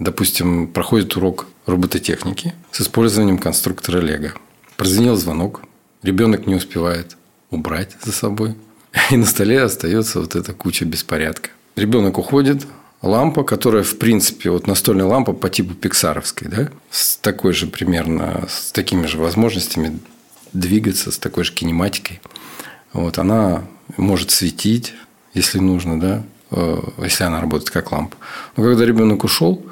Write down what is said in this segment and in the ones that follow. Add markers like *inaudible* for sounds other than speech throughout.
допустим, проходит урок робототехники с использованием конструктора Лего. Прозвенел звонок, ребенок не успевает убрать за собой, *laughs* и на столе остается вот эта куча беспорядка. Ребенок уходит, лампа, которая, в принципе, вот настольная лампа по типу пиксаровской, да, с такой же примерно, с такими же возможностями двигаться, с такой же кинематикой. Вот, она может светить, если нужно, да, э, если она работает как лампа. Но когда ребенок ушел,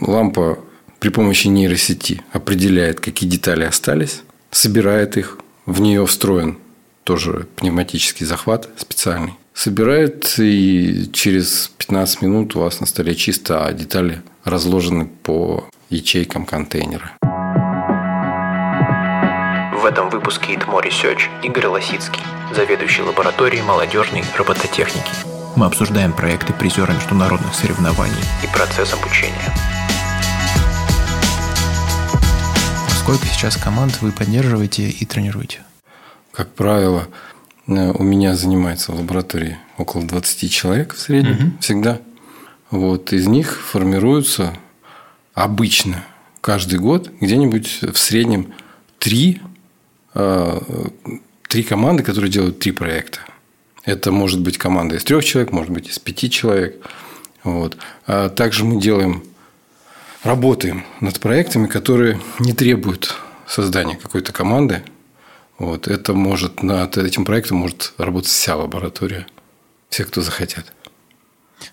лампа при помощи нейросети определяет, какие детали остались, собирает их, в нее встроен тоже пневматический захват специальный. Собирает, и через 15 минут у вас на столе чисто, а детали разложены по ячейкам контейнера. В этом выпуске ИТМО Research Игорь Лосицкий, заведующий лабораторией молодежной робототехники. Мы обсуждаем проекты призера международных соревнований и процесс обучения. Сколько сейчас команд вы поддерживаете и тренируете? Как правило, э, у меня занимается в лаборатории около 20 человек в среднем угу. всегда. Вот из них формируются обычно каждый год где-нибудь в среднем три, э, три команды, которые делают три проекта. Это может быть команда из трех человек, может быть из пяти человек. Вот. А также мы делаем работаем над проектами, которые не требуют создания какой-то команды. Вот. Это может, над этим проектом может работать вся лаборатория, все, кто захотят.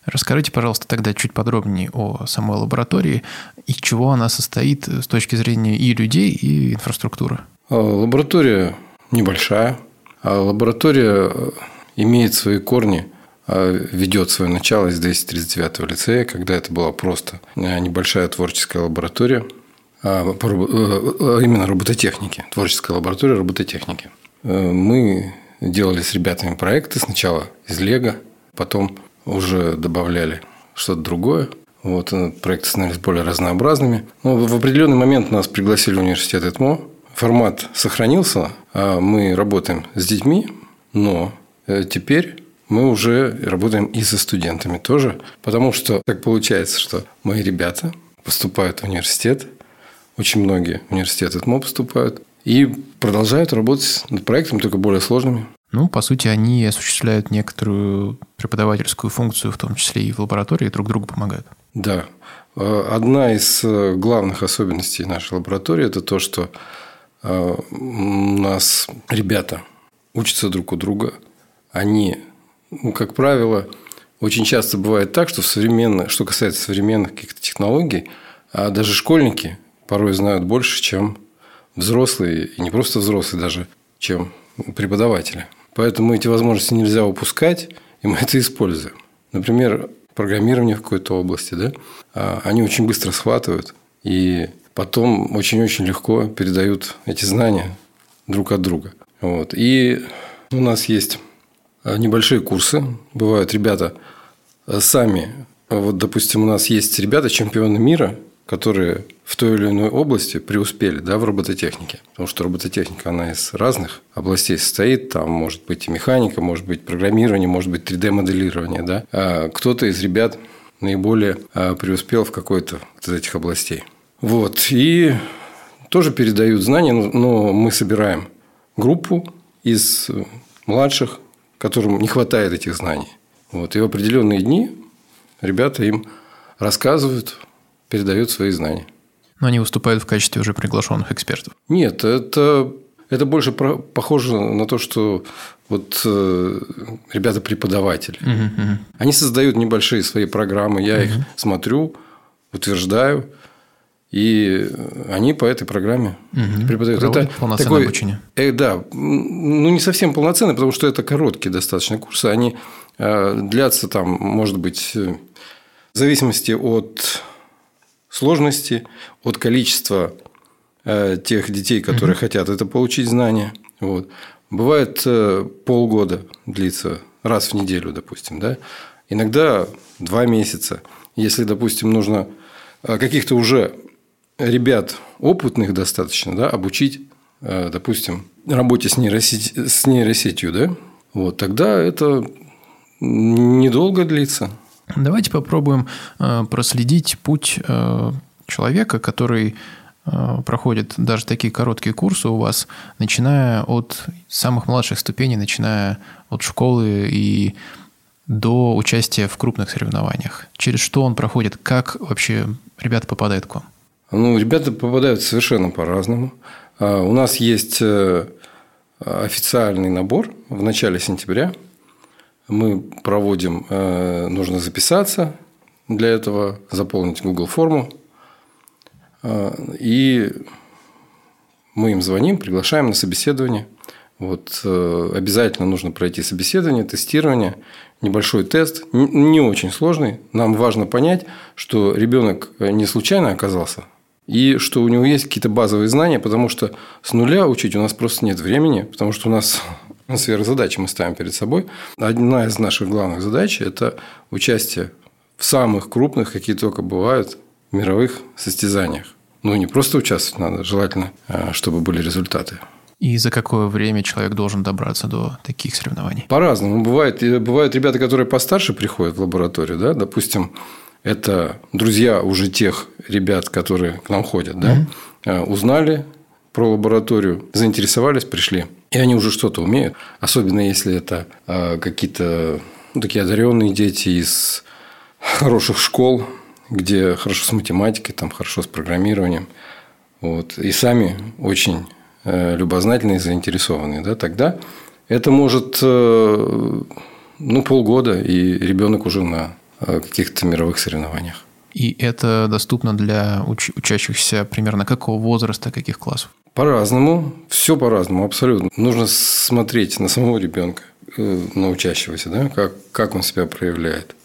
Расскажите, пожалуйста, тогда чуть подробнее о самой лаборатории и чего она состоит с точки зрения и людей, и инфраструктуры. Лаборатория небольшая. А лаборатория э, имеет свои корни а, ведет свое начало из 239 лицея, когда это была просто э, небольшая творческая лаборатория, а, э, э, именно робототехники, творческая лаборатория робототехники. Мы делали с ребятами проекты сначала из Лего, потом уже добавляли что-то другое. Вот, проекты становились более разнообразными. Но в определенный момент нас пригласили в университет ЭТМО. Формат сохранился, а мы работаем с детьми, но теперь мы уже работаем и со студентами тоже, потому что так получается, что мои ребята поступают в университет, очень многие университеты ТМО поступают, и продолжают работать над проектами, только более сложными. Ну, по сути, они осуществляют некоторую преподавательскую функцию, в том числе и в лаборатории, друг другу помогают. Да. Одна из э, главных особенностей нашей лаборатории – это то, что э, у нас ребята учатся друг у друга, они ну, как правило, очень часто бывает так, что в современных, что касается современных каких-то технологий, а даже школьники порой знают больше, чем взрослые, и не просто взрослые даже, чем преподаватели. Поэтому эти возможности нельзя упускать, и мы *laughs* это используем. Например, программирование в какой-то области, да, а, они очень быстро схватывают, и потом очень-очень легко передают эти знания друг от друга. Вот. И у нас есть небольшие курсы. Бывают ребята э, сами. Вот, допустим, у нас есть ребята, чемпионы мира, которые в той или иной области преуспели да, в робототехнике. Потому что робототехника, она из разных областей состоит. Там может быть и механика, может быть программирование, может быть 3D-моделирование. Да? А кто-то из ребят наиболее э, преуспел в какой-то из этих областей. Вот. И тоже передают знания, но мы собираем группу из младших которым не хватает этих знаний. Вот. И в определенные дни ребята им рассказывают, передают свои знания. Но они выступают в качестве уже приглашенных экспертов. Нет, это, это больше про, похоже на то, что вот э, ребята преподаватели. Угу, угу. Они создают небольшие свои программы, я угу. их смотрю, утверждаю. И они по этой программе угу. преподают. это полноценное такое, обучение. Э, да, ну не совсем полноценное, потому что это короткие достаточно курсы. Они э, длятся там, может быть, э, в зависимости от сложности, от количества э, тех детей, которые угу. хотят это получить знания. Вот. Бывает э, полгода длится, раз в неделю, допустим, да. Иногда два месяца. Если, допустим, нужно э, каких-то уже ребят опытных достаточно, да, обучить, э, допустим, работе с, нейросеть, с нейросетью, да, вот, тогда это недолго длится. Давайте попробуем проследить путь человека, который проходит даже такие короткие курсы у вас, начиная от самых младших ступеней, начиная от школы и до участия в крупных соревнованиях? Через что он проходит? Как вообще ребята попадают к вам? Ну, ребята попадают совершенно по-разному. А, у нас есть э, официальный набор в начале сентября. Мы проводим, э, нужно записаться для этого, заполнить Google форму. А, и мы им звоним, приглашаем на собеседование. Вот, э, обязательно нужно пройти собеседование, тестирование, небольшой тест, не очень сложный. Нам важно понять, что ребенок не случайно оказался и что у него есть какие-то базовые знания, потому что с нуля учить у нас просто нет времени, потому что у нас *laughs* сверхзадачи мы ставим перед собой. Одна из наших главных задач – это участие в самых крупных, какие только бывают, мировых состязаниях. Ну, не просто участвовать надо, желательно, а, чтобы были результаты. И за какое время человек должен добраться до таких соревнований? По-разному. Бывает, бывают ребята, которые постарше приходят в лабораторию, да, допустим, это друзья уже тех ребят, которые к нам ходят, да, mm-hmm. узнали про лабораторию, заинтересовались, пришли. И они уже что-то умеют. Особенно если это а, какие-то ну, такие одаренные дети из хороших школ, где хорошо с математикой, там хорошо с программированием. Вот. И сами очень э, любознательные, заинтересованные. Да, тогда это может э, ну, полгода, и ребенок уже на каких-то мировых соревнованиях. И это доступно для уч- учащихся примерно какого возраста, каких классов? По-разному. Все по-разному, абсолютно. Нужно смотреть на самого ребенка, э, на учащегося, да, как, как он себя проявляет.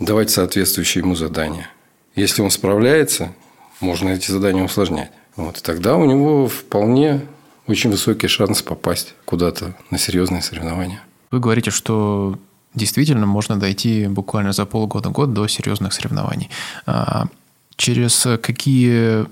Давать соответствующие ему задания. Если он справляется, можно эти задания усложнять. Вот, и тогда у него вполне очень высокий шанс попасть куда-то на серьезные соревнования. Вы говорите, что действительно можно дойти буквально за полгода-год до серьезных соревнований. А, через какие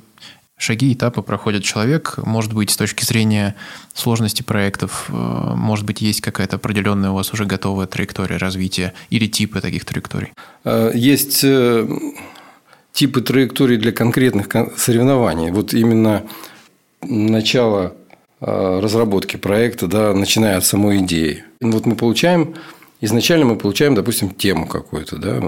шаги, этапы проходит человек, может быть, с точки зрения сложности проектов, э, может быть, есть какая-то определенная у вас уже готовая траектория развития или типы таких траекторий? Э, есть э, типы траекторий для конкретных соревнований. Вот именно начало разработки проекта, да, начиная от самой идеи. Вот мы получаем Изначально мы получаем, допустим, тему какую-то. Да?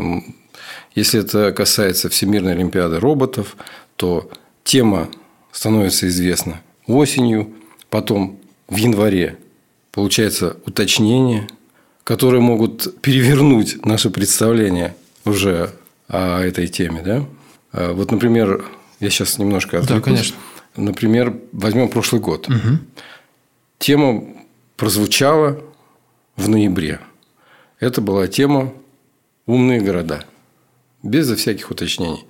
Если это касается Всемирной Олимпиады роботов, то тема становится известна осенью, потом в январе получается уточнение, которые могут перевернуть наше представление уже о этой теме. Да? Вот, например, я сейчас немножко отвлекусь. Да, конечно. Например, возьмем прошлый год. Угу. Тема прозвучала в ноябре. Это была тема «Умные города». Безо всяких уточнений.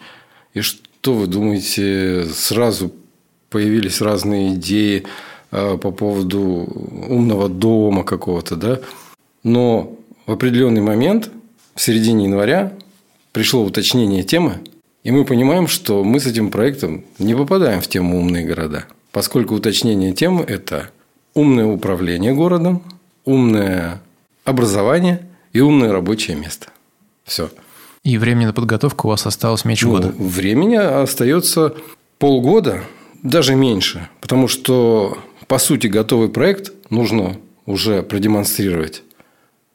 И что вы думаете, сразу появились разные идеи а, по поводу умного дома какого-то, да? Но в определенный момент, в середине января, пришло уточнение темы, и мы понимаем, что мы с этим проектом не попадаем в тему «умные города», поскольку уточнение темы – это умное управление городом, умное образование – и умное рабочее место. Все. И времени на подготовку у вас осталось меньше ну, года? Времени остается полгода, даже меньше. Потому что, по сути, готовый проект нужно уже продемонстрировать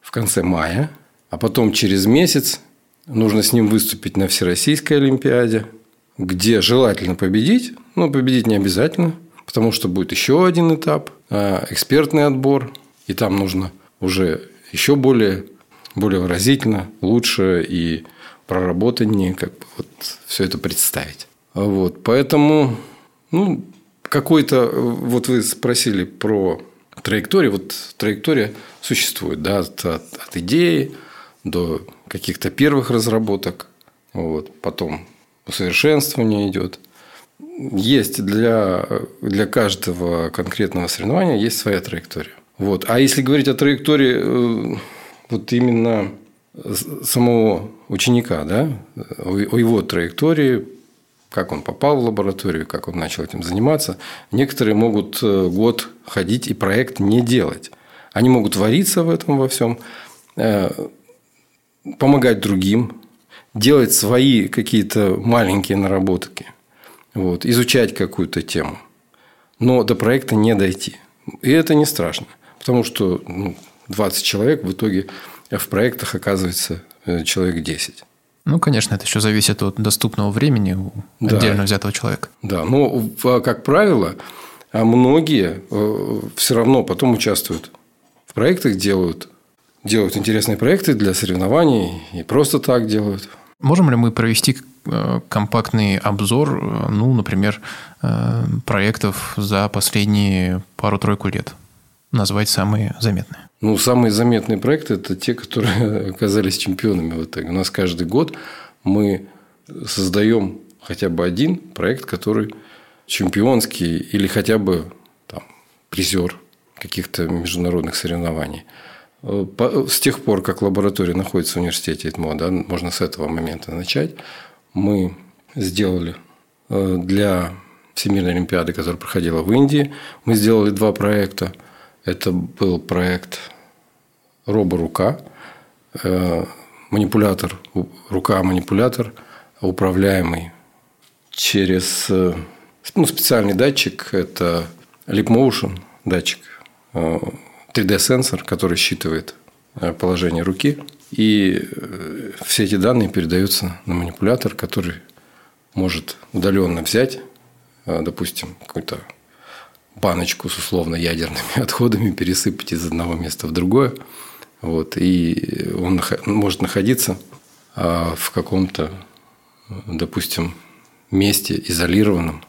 в конце мая, а потом через месяц нужно с ним выступить на Всероссийской Олимпиаде, где желательно победить, но победить не обязательно, потому что будет еще один этап, а, экспертный отбор, и там нужно уже еще более более выразительно, лучше и проработаннее как бы вот все это представить. Вот, поэтому, ну, какой-то, вот вы спросили про траекторию, вот траектория существует, да, от, от, от идеи до каких-то первых разработок, вот, потом усовершенствование идет. Есть для, для каждого конкретного соревнования есть своя траектория. Вот. А если говорить о траектории э, вот именно самого ученика, да, о его траектории, как он попал в лабораторию, как он начал этим заниматься. Некоторые могут э, год ходить и проект не делать. Они могут вариться в этом во всем. Э, помогать другим, делать свои какие-то маленькие наработки, вот, изучать какую-то тему, но до проекта не дойти. И это не страшно, потому что ну, 20 человек в итоге в проектах оказывается э, человек 10. Ну, конечно, это еще зависит от доступного времени у да. отдельно взятого человека. Да, но, как правило, а многие э, все равно потом участвуют в проектах, делают, делают интересные проекты для соревнований и просто так делают. Можем ли мы провести э, компактный обзор, ну, например, проектов за последние пару-тройку лет? Назвать самые заметные. Ну, самые заметные проекты – это те, которые *laughs* оказались чемпионами в итоге. У нас каждый год мы создаем хотя бы один проект, который чемпионский или хотя бы там, призер каких-то международных соревнований. С тех пор, как лаборатория находится в университете ИТМО, да, можно с этого момента начать, мы сделали э, для Всемирной Олимпиады, которая проходила в Индии, мы сделали два проекта – это был проект робо-рука, э, манипулятор, рука-манипулятор, управляемый через э, ну, специальный датчик. Это Leap Motion датчик, 3D-сенсор, э, который считывает положение руки. И все эти данные передаются на манипулятор, который может удаленно взять, допустим, какой-то баночку с условно ядерными *laughs* отходами пересыпать из одного места в другое. Вот, и он может находиться а, в каком-то, допустим, месте изолированном,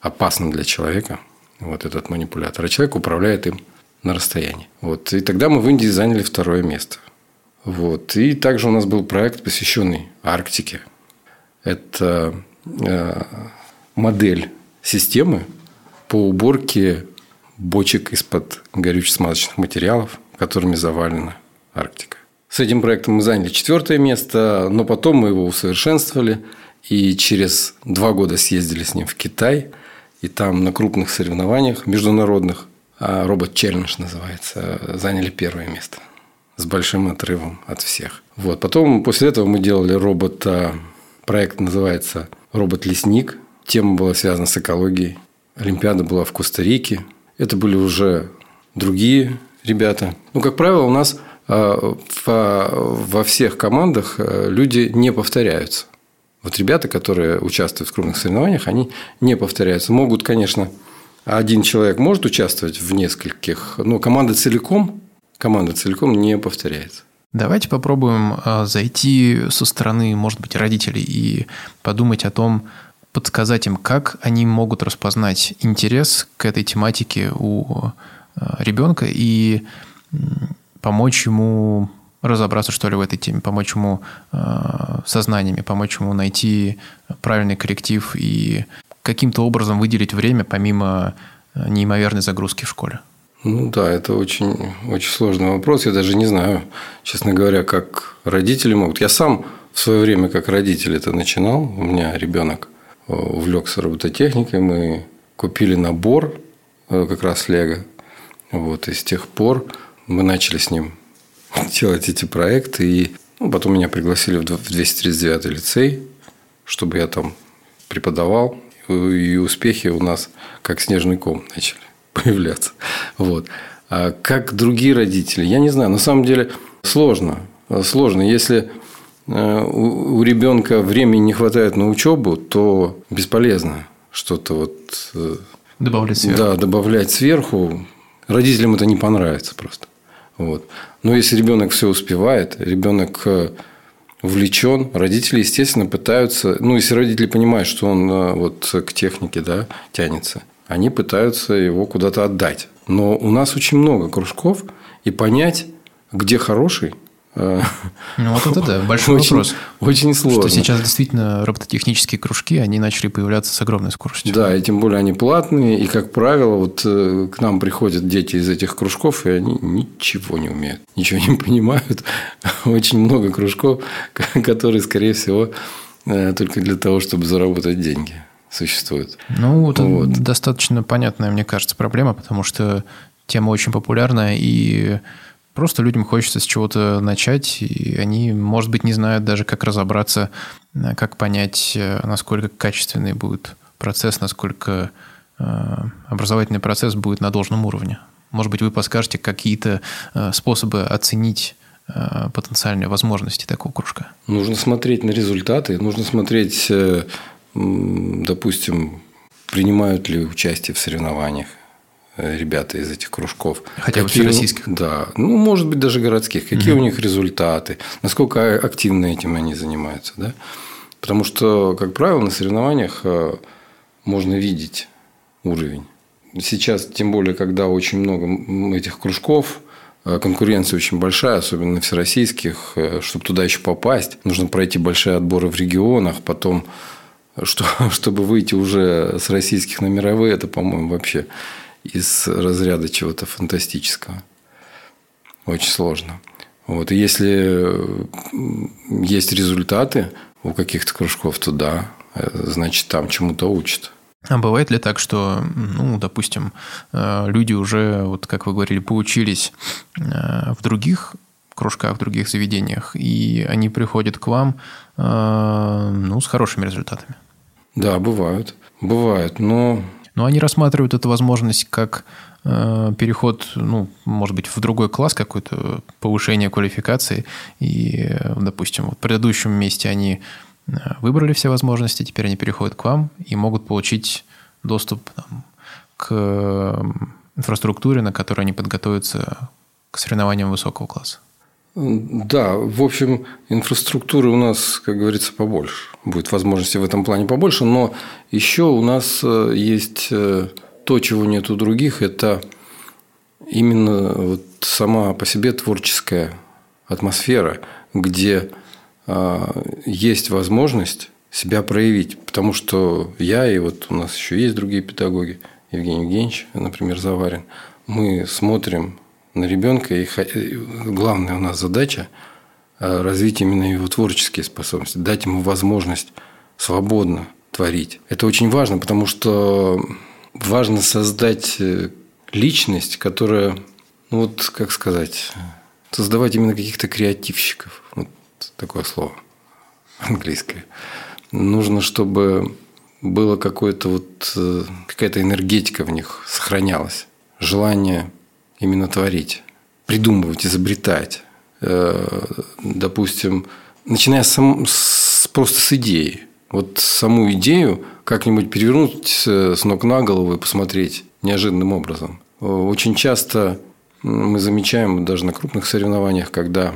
опасном для человека, вот этот манипулятор, а человек управляет им на расстоянии. Вот. И тогда мы в Индии заняли второе место. Вот. И также у нас был проект, посвященный Арктике. Это э, модель системы, по уборке бочек из-под горюче-смазочных материалов, которыми завалена Арктика. С этим проектом мы заняли четвертое место, но потом мы его усовершенствовали и через два года съездили с ним в Китай, и там на крупных соревнованиях международных, а робот челлендж называется, заняли первое место с большим отрывом от всех. Вот. Потом после этого мы делали робота, проект называется «Робот-лесник». Тема была связана с экологией. Олимпиада была в Коста-Рике. Это были уже другие ребята. Ну, как правило, у нас а, во всех командах а, люди не повторяются. Вот ребята, которые участвуют в крупных соревнованиях, они не повторяются. Могут, конечно, один человек может участвовать в нескольких, но команда целиком, команда целиком не повторяется. Давайте попробуем а, зайти со стороны, может быть, родителей и подумать о том, подсказать им, как они могут распознать интерес к этой тематике у э, ребенка и помочь ему разобраться, что ли, в этой теме, помочь ему э, сознаниями, помочь ему найти правильный коллектив и каким-то образом выделить время помимо э, неимоверной загрузки в школе. Ну да, это очень, очень сложный вопрос. Я даже не знаю, честно говоря, как родители могут. Я сам в свое время как родитель это начинал. У меня ребенок увлекся робототехникой, мы купили набор э, как раз Лего. Вот, и с тех пор мы начали с ним *laughs* делать эти проекты. И ну, потом меня пригласили в 239 лицей, чтобы я там преподавал. И успехи у нас как снежный ком начали *laughs* появляться. Вот. А как другие родители, я не знаю. На самом деле сложно. Сложно. Если Э, у ребенка времени не хватает на учебу, то бесполезно что-то вот э, добавлять сверху. Да, добавлять сверху. Родителям это не понравится просто. Вот. Но если ребенок все успевает, ребенок э, увлечен, родители, естественно, пытаются, ну, если родители понимают, что он вот к технике да, тянется, они пытаются его куда-то отдать. Но у нас очень много кружков, и понять, где хороший, ну, вот это да, большой очень, вопрос. Очень сложно. Что сейчас действительно робототехнические кружки, они начали появляться с огромной скоростью. Да, и тем более они платные, и, как правило, вот э, к нам приходят дети из этих кружков, и они ничего не умеют, ничего не *laughs* понимают. Очень много кружков, которые, скорее всего, э, только для того, чтобы заработать деньги существуют. Ну, это вот. достаточно понятная, мне кажется, проблема, потому что тема очень популярная, и Просто людям хочется с чего-то начать, и они, может быть, не знают даже, как разобраться, э, как понять, э, насколько качественный будет процесс, насколько э, образовательный процесс будет на должном уровне. Может быть, вы подскажете какие-то способы оценить потенциальные возможности такого кружка? Нужно смотреть на результаты, нужно смотреть, допустим, принимают ли участие в соревнованиях, ребята из этих кружков. Хотя бы всероссийских? Да. Ну, может быть, даже городских. Какие угу. у них результаты? Насколько активно этим они занимаются? Да? Потому что, как правило, на соревнованиях э, можно видеть уровень. Сейчас, тем более, когда очень много этих кружков, э, конкуренция очень большая, особенно всероссийских. Чтобы туда еще попасть, нужно пройти большие отборы в регионах, потом, *laughs* что, чтобы выйти уже с российских на мировые, это, по-моему, вообще из разряда чего-то фантастического. Очень сложно. Вот. И если есть результаты у каких-то кружков, то да, значит, там чему-то учат. А бывает ли так, что, ну, допустим, э, люди уже, вот как вы говорили, поучились э, в других кружках, в других заведениях, и они приходят к вам, э, ну, с хорошими результатами? Да, бывают. Бывают, но но они рассматривают эту возможность как э, переход, ну, может быть, в другой класс какой-то, повышение квалификации. И, допустим, в предыдущем месте они э, выбрали все возможности, теперь они переходят к вам и могут получить доступ там, к инфраструктуре, на которой они подготовятся к соревнованиям высокого класса. Да, в общем, инфраструктуры у нас, как говорится, побольше. Будет возможности в этом плане побольше, но еще у нас э, есть э, то, чего нет у других, это именно вот сама по себе творческая атмосфера, где а, есть возможность себя проявить. Потому что я и вот у нас еще есть другие педагоги, Евгений Евгеньевич, например, Заварин, мы смотрим на ребенка. И главная у нас задача э, развить именно его творческие способности, дать ему возможность свободно творить. Это очень важно, потому что важно создать э, личность, которая, ну вот как сказать, создавать именно каких-то креативщиков. Вот такое слово английское. Нужно, чтобы было какое-то вот э, какая-то энергетика в них сохранялась, желание именно творить, придумывать, изобретать. Э, допустим, начиная сам, с, просто с идеи. Вот саму идею как-нибудь перевернуть с ног на голову и посмотреть неожиданным образом. Очень часто мы замечаем даже на крупных соревнованиях, когда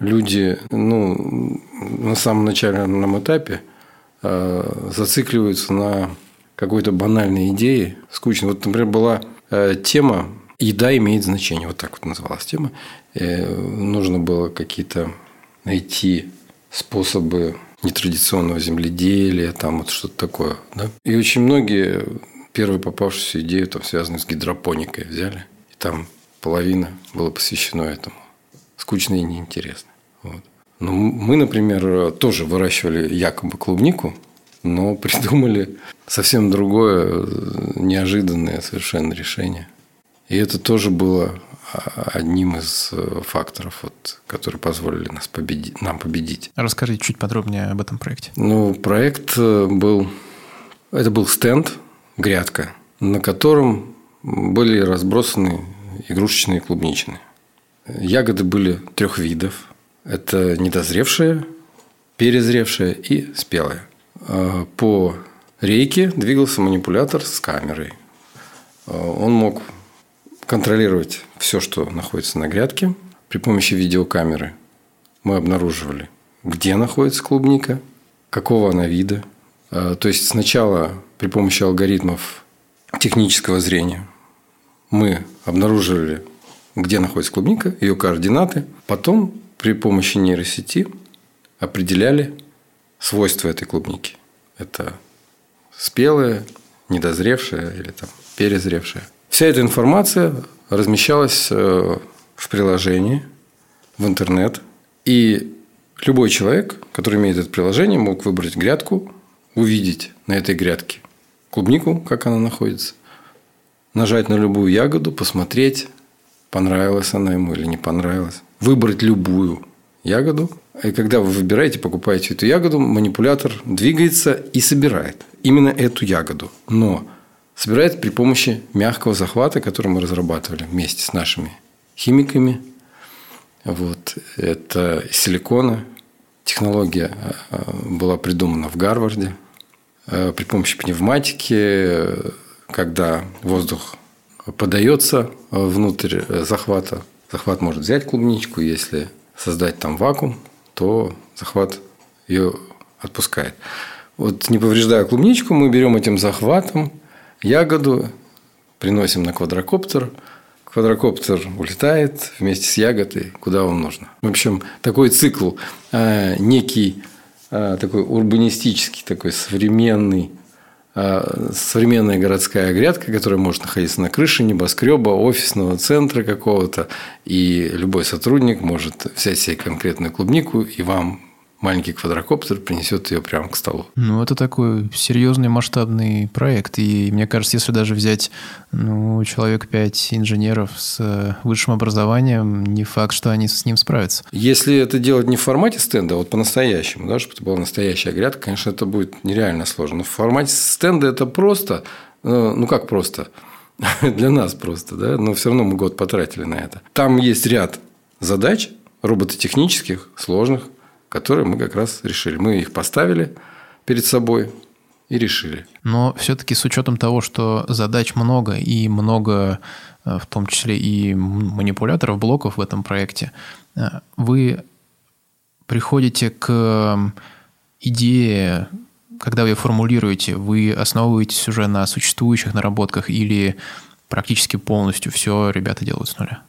люди ну, на самом начальном этапе э, зацикливаются на какой-то банальной идее, скучной. Вот, например, была э, тема Еда имеет значение, вот так вот называлась тема. И нужно было какие-то найти способы нетрадиционного земледелия, там вот что-то такое. Да? И очень многие первую попавшуюся идею, там, связанную с гидропоникой, взяли. И там половина была посвящена этому. Скучно и неинтересно. Вот. Но мы, например, тоже выращивали якобы клубнику, но *laughs* придумали совсем другое, неожиданное совершенно решение. И это тоже было а, одним из э, факторов, вот, которые позволили нас победить, нам победить. Расскажите чуть подробнее об этом проекте. Ну, проект э, был... Это был стенд, грядка, на котором были разбросаны игрушечные клубничные. Ягоды были трех видов. Это недозревшая, перезревшая и спелая. А, по рейке двигался манипулятор с камерой. Он мог контролировать все, что находится на грядке. При помощи видеокамеры мы обнаруживали, где находится клубника, какого она вида. А, то есть сначала при помощи алгоритмов технического зрения мы обнаруживали, где находится клубника, ее координаты. Потом при помощи нейросети определяли свойства этой клубники. Это спелая, недозревшая или там перезревшая. Вся эта информация размещалась э, в приложении, в интернет. И любой человек, который имеет это приложение, мог выбрать грядку, увидеть на этой грядке клубнику, как она находится, нажать на любую ягоду, посмотреть, понравилась она ему или не понравилась. Выбрать любую ягоду. И когда вы выбираете, покупаете эту ягоду, манипулятор двигается и собирает именно эту ягоду. Но собирает при помощи мягкого захвата, который мы разрабатывали вместе с нашими химиками. Вот. Это силикона. Технология э, была придумана в Гарварде. Э, при помощи пневматики, когда воздух подается внутрь захвата, захват может взять клубничку, если создать там вакуум, то захват ее отпускает. Вот не повреждая клубничку, мы берем этим захватом ягоду, приносим на квадрокоптер. Квадрокоптер улетает вместе с ягодой, куда вам нужно. В общем, такой цикл, э, некий э, такой урбанистический, такой современный, э, современная городская грядка, которая может находиться на крыше небоскреба, офисного центра какого-то, и любой сотрудник может взять себе конкретную клубнику и вам маленький квадрокоптер принесет ее прямо к столу. Ну, это такой серьезный масштабный проект. И мне кажется, если даже взять ну, человек пять инженеров с э, высшим образованием, не факт, что они с ним справятся. Если это делать не в формате стенда, а вот по-настоящему, да, чтобы это была настоящая грядка, конечно, это будет нереально сложно. Но в формате стенда это просто, э, ну как просто, *laughs* для нас просто, да, но все равно мы год потратили на это. Там есть ряд задач робототехнических, сложных, которые мы как раз решили. Мы их поставили перед собой и решили. Но все-таки с учетом того, что задач много и много, э, в том числе и манипуляторов, блоков в этом проекте, э, вы приходите к идее, когда вы формулируете, вы основываетесь уже на существующих наработках или практически полностью все ребята делают с нуля?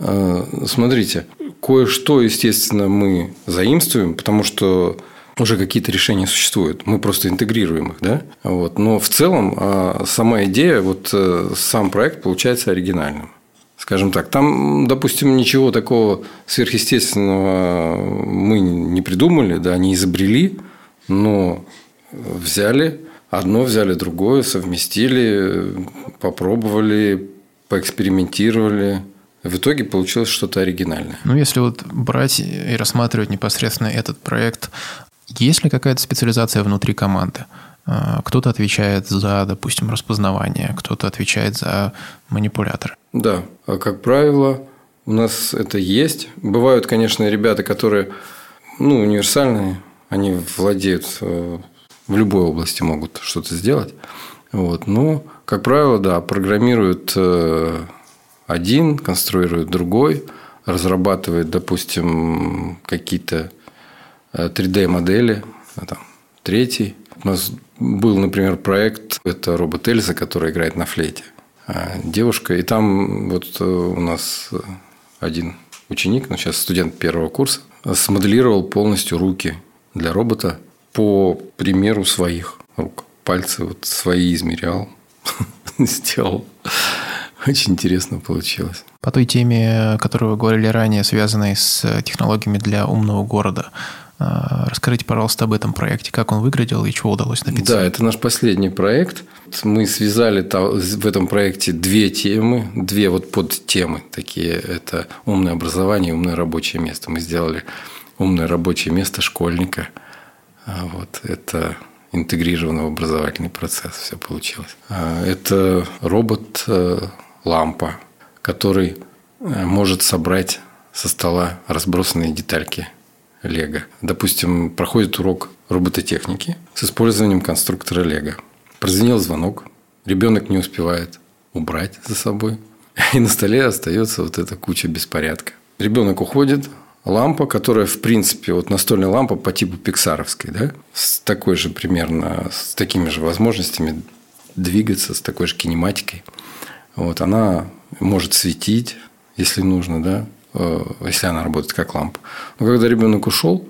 Э, смотрите, кое-что, естественно, мы заимствуем, потому что уже какие-то решения существуют. Мы просто интегрируем их, да? Вот. Но в целом а, сама идея, вот э, сам проект получается оригинальным. Скажем так, там, допустим, ничего такого сверхъестественного мы не придумали, да, не изобрели, но взяли одно, взяли другое, совместили, попробовали, поэкспериментировали – в итоге получилось что-то оригинальное. Ну, если вот брать и рассматривать непосредственно этот проект, есть ли какая-то специализация внутри команды? А, кто-то отвечает за, допустим, распознавание, кто-то отвечает за манипулятор. Да, а как правило, у нас это есть. Бывают, конечно, ребята, которые ну, универсальные, они владеют э, в любой области могут что-то сделать. Вот. Но, как правило, да, программируют э, один, конструирует другой, разрабатывает, допустим, какие-то 3D-модели, э, а там, третий. У нас был, например, проект, это робот Эльза, который играет на флейте. А, девушка, и там вот э, у нас один ученик, ну сейчас студент первого курса, смоделировал полностью руки для робота по примеру своих рук. Пальцы вот свои измерял, *laughs* сделал. Очень интересно получилось. По той теме, о которой вы говорили ранее, связанной с технологиями для умного города, а, Расскажите, пожалуйста, об этом проекте, как он выглядел и чего удалось добиться. Да, это наш последний проект. Мы связали в этом проекте две темы, две вот подтемы такие. Это умное образование и умное рабочее место. Мы сделали умное рабочее место школьника. А вот это интегрированный образовательный процесс все получилось. А, это робот э, лампа, который э, может собрать со стола разбросанные детальки Лего. Допустим, проходит урок робототехники с использованием конструктора Лего. Прозвенел звонок, ребенок не успевает убрать за собой, *laughs* и на столе остается вот эта куча беспорядка. Ребенок уходит, лампа, которая, в принципе, вот настольная лампа по типу пиксаровской, да, с такой же примерно, с такими же возможностями двигаться, с такой же кинематикой – вот, она может светить, если нужно, да, э, если она работает как лампа. Но когда ребенок ушел,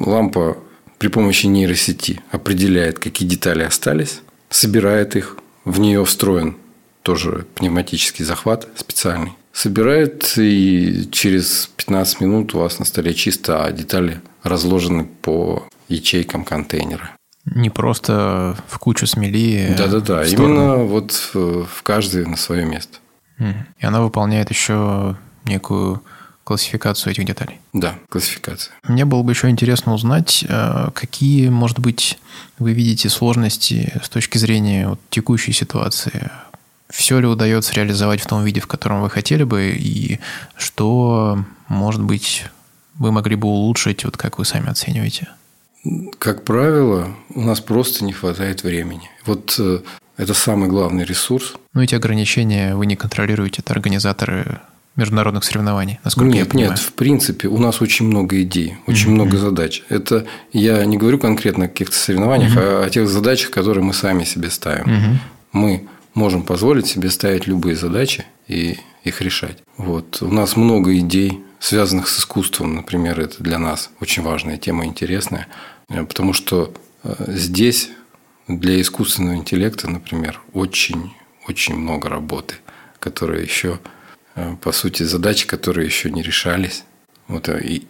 лампа при помощи нейросети определяет, какие детали остались, собирает их, в нее встроен тоже пневматический захват специальный. Собирает, и через 15 минут у вас на столе чисто, а детали разложены по ячейкам контейнера. Не просто в кучу смели. Да-да-да, именно вот в каждый на свое место. И она выполняет еще некую классификацию этих деталей. Да, классификация. Мне было бы еще интересно узнать, э, какие, может быть, вы видите сложности с точки зрения вот текущей ситуации. Все ли удается реализовать в том виде, в котором вы хотели бы, и что, может быть, вы могли бы улучшить, вот как вы сами оцениваете? Как правило, у нас просто не хватает времени. Вот э, это самый главный ресурс. Ну, эти ограничения вы не контролируете, это организаторы международных соревнований, насколько нет, я понимаю. Нет, в принципе, у нас очень много идей, очень mm-hmm. много задач. Это я не говорю конкретно о каких-то соревнованиях, mm-hmm. а о тех задачах, которые мы сами себе ставим. Mm-hmm. Мы можем позволить себе ставить любые задачи и их решать. Вот. У нас много идей, связанных с искусством, например, это для нас очень важная тема, интересная, э, потому что э, здесь для искусственного интеллекта, например, очень, очень много работы, которые еще Э, по сути, задачи, которые еще не решались. Вот, и,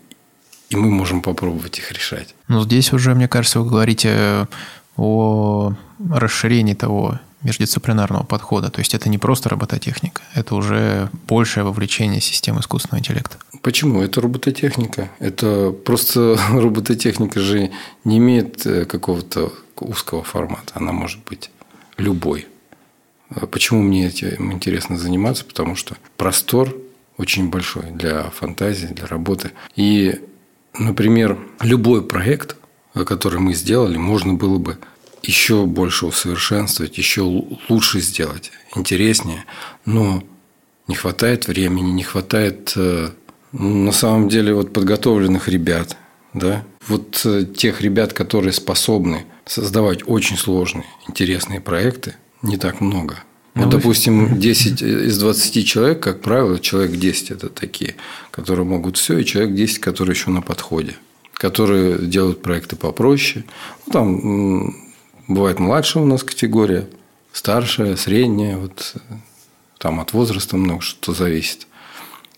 и мы можем попробовать их решать. Ну, здесь уже, мне кажется, вы говорите о расширении того междисциплинарного подхода. То есть это не просто робототехника, это уже большее вовлечение системы искусственного интеллекта. Почему? Это робототехника. Это просто *laughs* робототехника же не имеет э, какого-то узкого формата. Она может быть любой. А почему мне этим интересно заниматься? Потому что простор очень большой для фантазии, для работы. И, например, любой проект, который мы сделали, можно было бы еще больше усовершенствовать, еще лучше сделать, интереснее. Но не хватает времени, не хватает э, на самом деле вот подготовленных ребят, да, вот э, тех ребят, которые способны создавать очень сложные, интересные проекты, не так много. Ну, допустим, *laughs* 10 из 20 человек, как правило, человек 10 – это такие, которые могут все, и человек 10, которые еще на подходе, которые делают проекты попроще. Ну, там бывает младшая у нас категория, старшая, средняя, вот там от возраста много что зависит.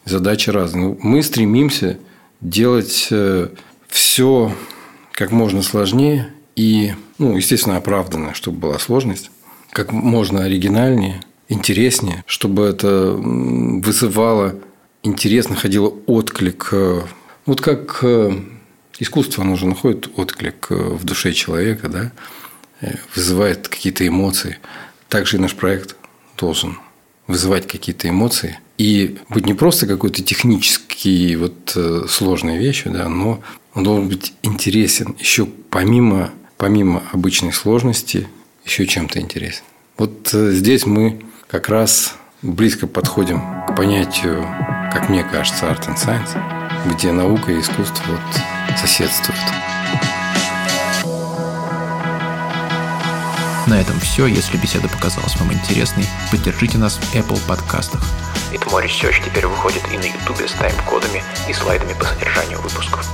Задачи разные. Ну, мы стремимся делать э, все как можно сложнее и, ну, естественно, оправданно, чтобы была сложность как можно оригинальнее, интереснее, чтобы это вызывало интерес, находило отклик. Э, вот как э, искусство, оно же находит отклик в душе человека, да, вызывает какие-то эмоции. Также и наш проект должен вызывать какие-то эмоции и быть не просто какой-то технический вот сложной вещью, да, но он должен быть интересен еще помимо, помимо обычной сложности, еще чем-то интересен. Вот э, здесь мы как раз близко подходим к понятию, как мне кажется, art and science, где наука и искусство вот соседствуют. На этом все. Если беседа показалась вам интересной, поддержите нас в Apple подкастах. It More Research теперь выходит и на YouTube с тайм-кодами и слайдами по содержанию выпусков.